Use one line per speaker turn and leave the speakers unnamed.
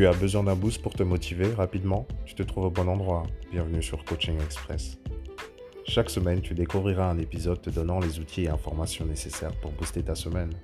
Tu as besoin d'un boost pour te motiver rapidement? Tu te trouves au bon endroit. Bienvenue sur Coaching Express. Chaque semaine, tu découvriras un épisode te donnant les outils et informations nécessaires pour booster ta semaine.